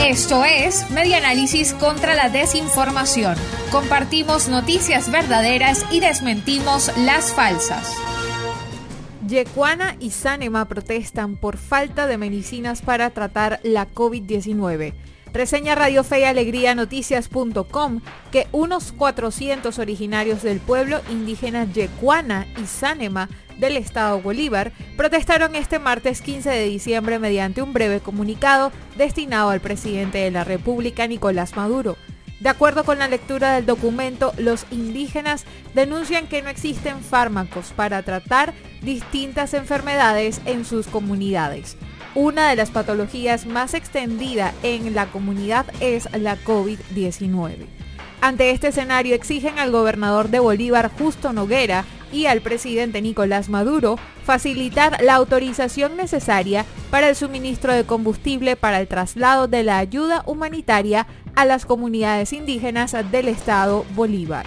Esto es Media Análisis contra la Desinformación. Compartimos noticias verdaderas y desmentimos las falsas. Yecuana y Sanema protestan por falta de medicinas para tratar la COVID-19. Reseña Radio Fe y Alegría Noticias.com que unos 400 originarios del pueblo indígena Yecuana y Sanema del Estado Bolívar protestaron este martes 15 de diciembre mediante un breve comunicado destinado al presidente de la República, Nicolás Maduro. De acuerdo con la lectura del documento, los indígenas denuncian que no existen fármacos para tratar distintas enfermedades en sus comunidades. Una de las patologías más extendida en la comunidad es la COVID-19. Ante este escenario exigen al gobernador de Bolívar, Justo Noguera, y al presidente Nicolás Maduro facilitar la autorización necesaria para el suministro de combustible para el traslado de la ayuda humanitaria a las comunidades indígenas del estado Bolívar.